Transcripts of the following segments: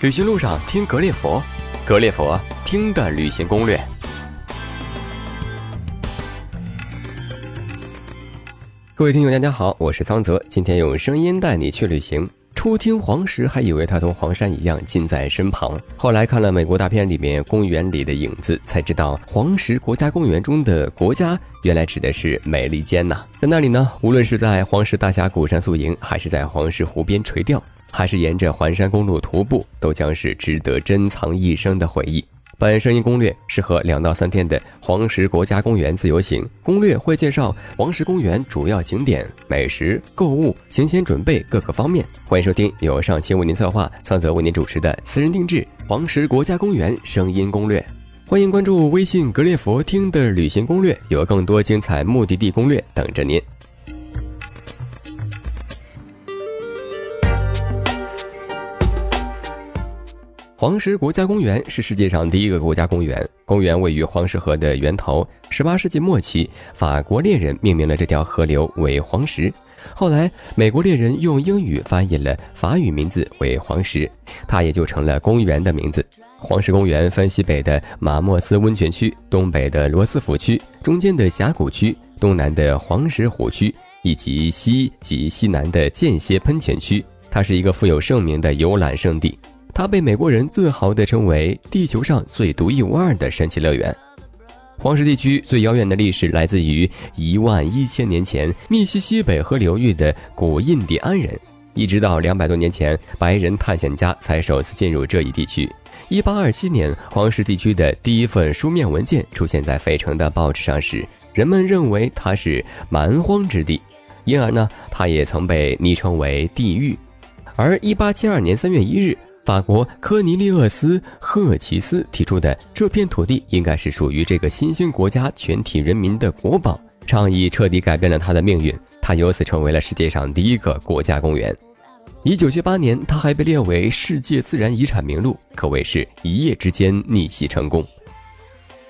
旅行路上听格列佛，格列佛听的旅行攻略。各位听友，大家好，我是桑泽，今天用声音带你去旅行。初听黄石，还以为它同黄山一样近在身旁，后来看了美国大片里面公园里的影子，才知道黄石国家公园中的国家原来指的是美利坚呐。在那里呢，无论是在黄石大峡谷上宿营，还是在黄石湖边垂钓。还是沿着环山公路徒步，都将是值得珍藏一生的回忆。本声音攻略适合两到三天的黄石国家公园自由行。攻略会介绍黄石公园主要景点、美食、购物、行前准备各个方面。欢迎收听由上期为您策划、桑泽为您主持的私人定制黄石国家公园声音攻略。欢迎关注微信“格列佛听”的旅行攻略，有更多精彩目的地攻略等着您。黄石国家公园是世界上第一个国家公园。公园位于黄石河的源头。十八世纪末期，法国猎人命名了这条河流为黄石。后来，美国猎人用英语翻译了法语名字为黄石，它也就成了公园的名字。黄石公园分西北的马莫斯温泉区、东北的罗斯福区、中间的峡谷区、东南的黄石湖区以及西及西南的间歇喷泉区。它是一个富有盛名的游览胜地。它被美国人自豪地称为地球上最独一无二的神奇乐园。黄石地区最遥远的历史来自于一万一千年前密西西北河流域的古印第安人，一直到两百多年前，白人探险家才首次进入这一地区。一八二七年，黄石地区的第一份书面文件出现在费城的报纸上时，人们认为它是蛮荒之地，因而呢，它也曾被昵称为地狱。而一八七二年三月一日。法国科尼利厄斯·赫奇斯提出的这片土地应该是属于这个新兴国家全体人民的国宝，倡议彻底改变了他的命运。他由此成为了世界上第一个国家公园。一九七八年，他还被列为世界自然遗产名录，可谓是一夜之间逆袭成功。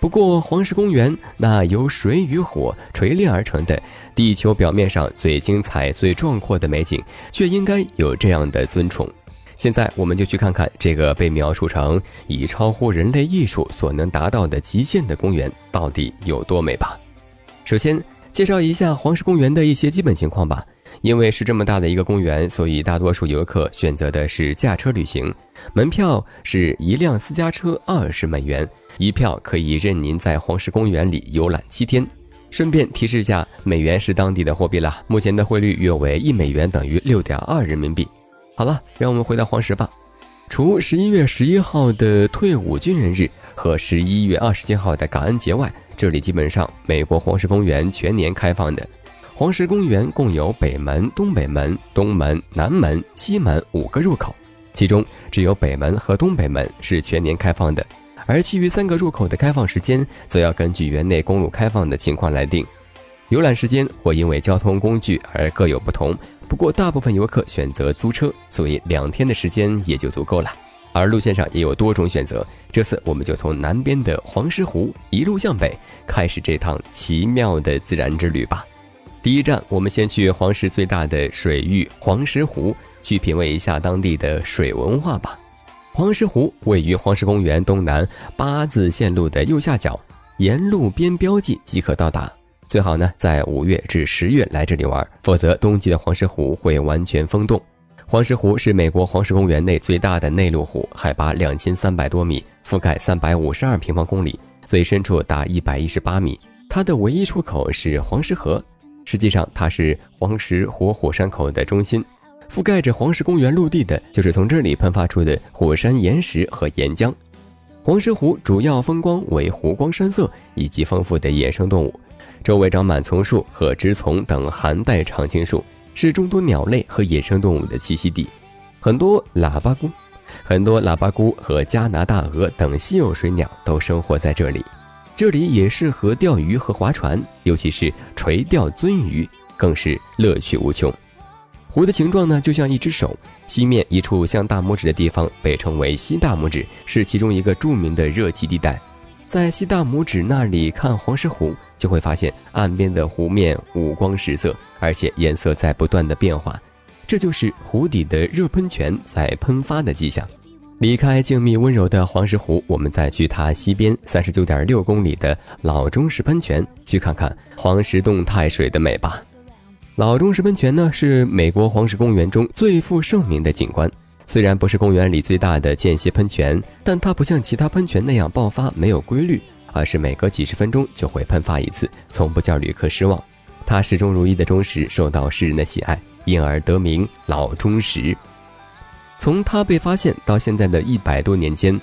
不过，黄石公园那由水与火锤炼而成的地球表面上最精彩、最壮阔的美景，却应该有这样的尊崇。现在我们就去看看这个被描述成以超乎人类艺术所能达到的极限的公园到底有多美吧。首先介绍一下黄石公园的一些基本情况吧。因为是这么大的一个公园，所以大多数游客选择的是驾车旅行。门票是一辆私家车二十美元，一票可以任您在黄石公园里游览七天。顺便提示一下，美元是当地的货币啦，目前的汇率约为一美元等于六点二人民币。好了，让我们回到黄石吧。除十一月十一号的退伍军人日和十一月二十七号的感恩节外，这里基本上美国黄石公园全年开放的。黄石公园共有北门、东北门、东门、南门、西门五个入口，其中只有北门和东北门是全年开放的，而其余三个入口的开放时间则要根据园内公路开放的情况来定。游览时间或因为交通工具而各有不同。不过，大部分游客选择租车，所以两天的时间也就足够了。而路线上也有多种选择。这次我们就从南边的黄石湖一路向北，开始这趟奇妙的自然之旅吧。第一站，我们先去黄石最大的水域黄石湖，去品味一下当地的水文化吧。黄石湖位于黄石公园东南八字线路的右下角，沿路边标记即可到达。最好呢，在五月至十月来这里玩，否则冬季的黄石湖会完全封冻。黄石湖是美国黄石公园内最大的内陆湖，海拔两千三百多米，覆盖三百五十二平方公里，最深处达一百一十八米。它的唯一出口是黄石河，实际上它是黄石活火山口的中心，覆盖着黄石公园陆地的就是从这里喷发出的火山岩石和岩浆。黄石湖主要风光为湖光山色以及丰富的野生动物。周围长满丛树和植丛等寒带常青树，是众多鸟类和野生动物的栖息地。很多喇叭菇、很多喇叭菇和加拿大鹅等稀有水鸟都生活在这里。这里也适合钓鱼和划船，尤其是垂钓鳟鱼，更是乐趣无穷。湖的形状呢，就像一只手，西面一处像大拇指的地方被称为西大拇指，是其中一个著名的热气地带。在西大拇指那里看黄石湖。就会发现岸边的湖面五光十色，而且颜色在不断的变化，这就是湖底的热喷泉在喷发的迹象。离开静谧温柔的黄石湖，我们再去它西边三十九点六公里的老钟石喷泉，去看看黄石动态水的美吧。老钟石喷泉呢，是美国黄石公园中最负盛名的景观。虽然不是公园里最大的间歇喷泉，但它不像其他喷泉那样爆发没有规律，而是每隔几十分钟就会喷发一次，从不叫旅客失望。它始终如一的忠实受到世人的喜爱，因而得名老忠实。从它被发现到现在的一百多年间，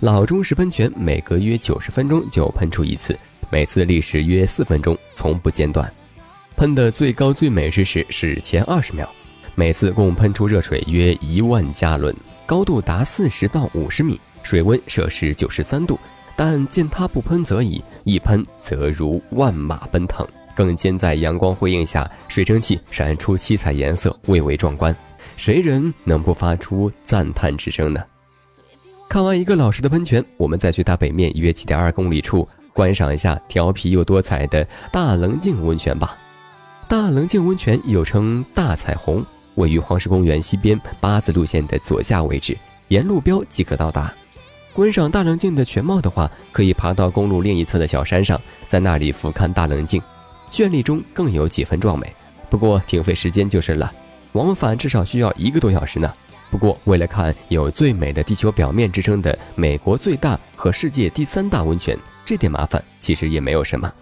老忠实喷泉每隔约九十分钟就喷出一次，每次历时约四分钟，从不间断。喷的最高最美之时是前二十秒，每次共喷出热水约一万加仑，高度达四十到五十米，水温摄氏九十三度。但见它不喷则已，一喷则如万马奔腾，更兼在阳光辉映下，水蒸气闪出七彩颜色，蔚为壮观。谁人能不发出赞叹之声呢？看完一个老式的喷泉，我们再去它北面约七点二公里处观赏一下调皮又多彩的大棱镜温泉吧。大棱镜温泉又称大彩虹，位于黄石公园西边八字路线的左下位置，沿路标即可到达。观赏大棱镜的全貌的话，可以爬到公路另一侧的小山上，在那里俯瞰大棱镜，绚丽中更有几分壮美。不过挺费时间就是了。往返至少需要一个多小时呢。不过，为了看有“最美的地球表面”之称的美国最大和世界第三大温泉，这点麻烦其实也没有什么。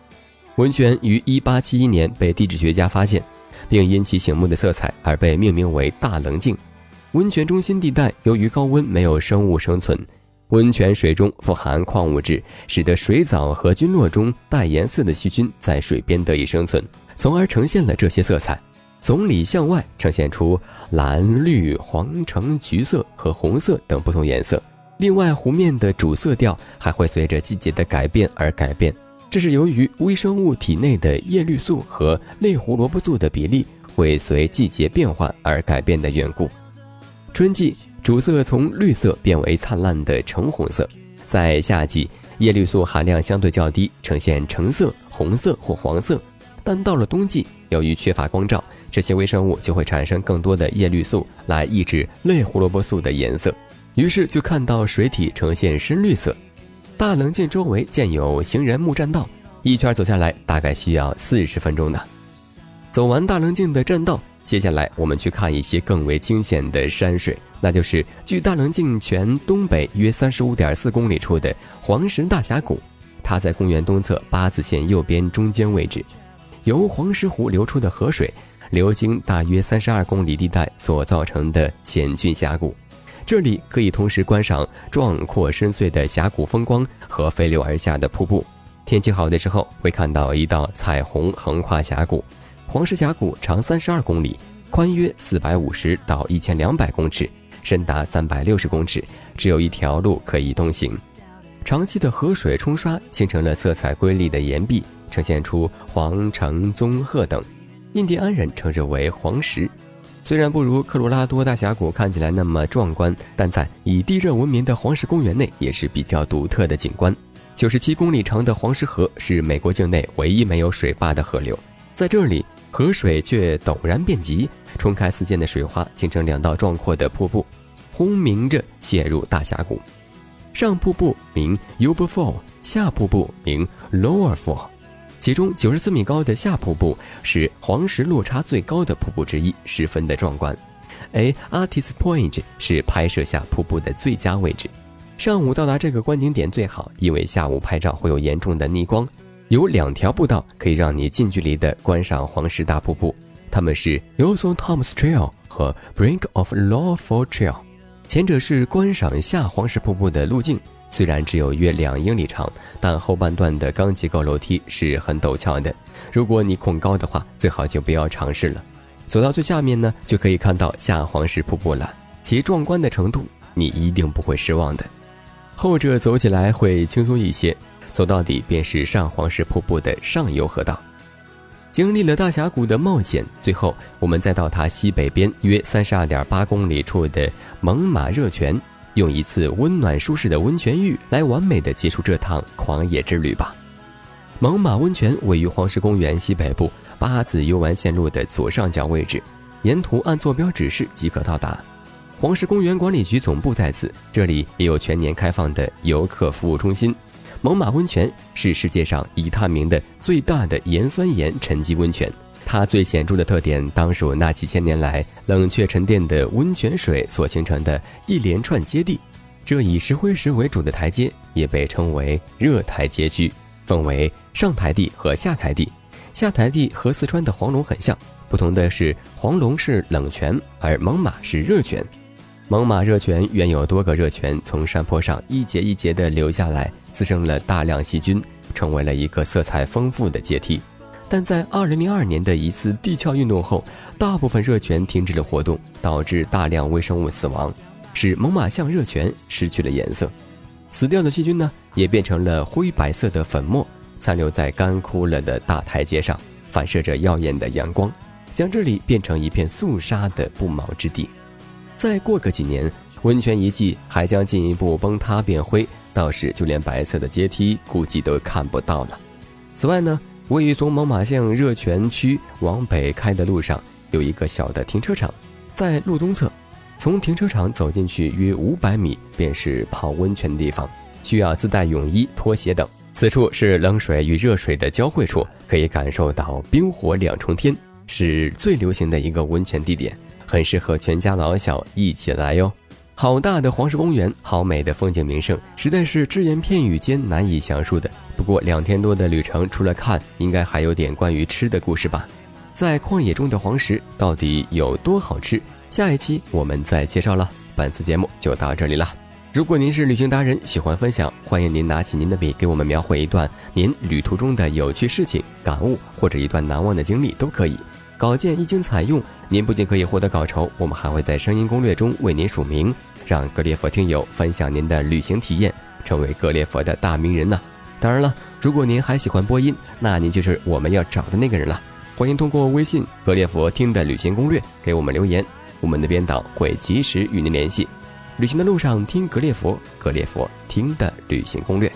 温泉于1871年被地质学家发现，并因其醒目的色彩而被命名为大棱镜。温泉中心地带由于高温没有生物生存，温泉水中富含矿物质，使得水藻和菌落中带颜色的细菌在水边得以生存，从而呈现了这些色彩。从里向外呈现出蓝、绿、黄、橙、橘色和红色等不同颜色。另外，湖面的主色调还会随着季节的改变而改变，这是由于微生物体内的叶绿素和类胡萝卜素的比例会随季节变化而改变的缘故。春季主色从绿色变为灿烂的橙红色，在夏季叶绿素含量相对较低，呈现橙色、红色或黄色。但到了冬季，由于缺乏光照，这些微生物就会产生更多的叶绿素来抑制类胡萝卜素的颜色，于是就看到水体呈现深绿色。大棱镜周围建有行人木栈道，一圈走下来大概需要四十分钟呢。走完大棱镜的栈道，接下来我们去看一些更为惊险的山水，那就是距大棱镜泉东北约三十五点四公里处的黄石大峡谷，它在公园东侧八字线右边中间位置，由黄石湖流出的河水。流经大约三十二公里地带所造成的险峻峡谷，这里可以同时观赏壮阔深邃的峡谷风光和飞流而下的瀑布。天气好的时候，会看到一道彩虹横跨峡谷。黄石峡谷长三十二公里，宽约四百五十到一千两百公尺，深达三百六十公尺，只有一条路可以通行。长期的河水冲刷形成了色彩瑰丽的岩壁，呈现出黄、橙、棕、褐等。印第安人称之为黄石，虽然不如科罗拉多大峡谷看起来那么壮观，但在以地热闻名的黄石公园内也是比较独特的景观。九十七公里长的黄石河是美国境内唯一没有水坝的河流，在这里河水却陡然变急，冲开四溅的水花，形成两道壮阔的瀑布，轰鸣着泻入大峡谷。上瀑布名 Uber Fall，下瀑布名 Lower Fall。其中九十四米高的下瀑布是黄石落差最高的瀑布之一，十分的壮观。而 Artist Point 是拍摄下瀑布的最佳位置。上午到达这个观景点最好，因为下午拍照会有严重的逆光。有两条步道可以让你近距离的观赏黄石大瀑布，它们是 Yoso Thomas Trail 和 Brink of Lawful Trail。前者是观赏下黄石瀑布的路径。虽然只有约两英里长，但后半段的钢结构楼梯是很陡峭的。如果你恐高的话，最好就不要尝试了。走到最下面呢，就可以看到下黄石瀑布了，其壮观的程度你一定不会失望的。后者走起来会轻松一些，走到底便是上黄石瀑布的上游河道。经历了大峡谷的冒险，最后我们再到它西北边约三十二点八公里处的猛犸热泉。用一次温暖舒适的温泉浴来完美的结束这趟狂野之旅吧。猛犸温泉位于黄石公园西北部八字游玩线路的左上角位置，沿途按坐标指示即可到达。黄石公园管理局总部在此，这里也有全年开放的游客服务中心。猛犸温泉是世界上已探明的最大的盐酸盐沉积温泉，它最显著的特点当属那几千年来冷却沉淀的温泉水所形成的一连串阶地。这以石灰石为主的台阶也被称为热台阶区，分为上台地和下台地。下台地和四川的黄龙很像，不同的是黄龙是冷泉，而猛犸是热泉。猛犸热泉原有多个热泉从山坡上一节一节地流下来，滋生了大量细菌，成为了一个色彩丰富的阶梯。但在2002年的一次地壳运动后，大部分热泉停止了活动，导致大量微生物死亡，使猛犸象热泉失去了颜色。死掉的细菌呢，也变成了灰白色的粉末，残留在干枯了的大台阶上，反射着耀眼的阳光，将这里变成一片肃杀的不毛之地。再过个几年，温泉遗迹还将进一步崩塌变灰，到时就连白色的阶梯估计都看不到了。此外呢，位于从猛犸象热泉区往北开的路上有一个小的停车场，在路东侧，从停车场走进去约五百米便是泡温泉的地方，需要自带泳衣、拖鞋等。此处是冷水与热水的交汇处，可以感受到冰火两重天，是最流行的一个温泉地点。很适合全家老小一起来哟！好大的黄石公园，好美的风景名胜，实在是只言片语间难以详述的。不过两天多的旅程，除了看，应该还有点关于吃的故事吧？在旷野中的黄石到底有多好吃？下一期我们再介绍了。本次节目就到这里了。如果您是旅行达人，喜欢分享，欢迎您拿起您的笔，给我们描绘一段您旅途中的有趣事情、感悟，或者一段难忘的经历都可以。稿件一经采用，您不仅可以获得稿酬，我们还会在声音攻略中为您署名，让格列佛听友分享您的旅行体验，成为格列佛的大名人呢。当然了，如果您还喜欢播音，那您就是我们要找的那个人了。欢迎通过微信“格列佛听的旅行攻略”给我们留言，我们的编导会及时与您联系。旅行的路上听格列佛，格列佛听的旅行攻略。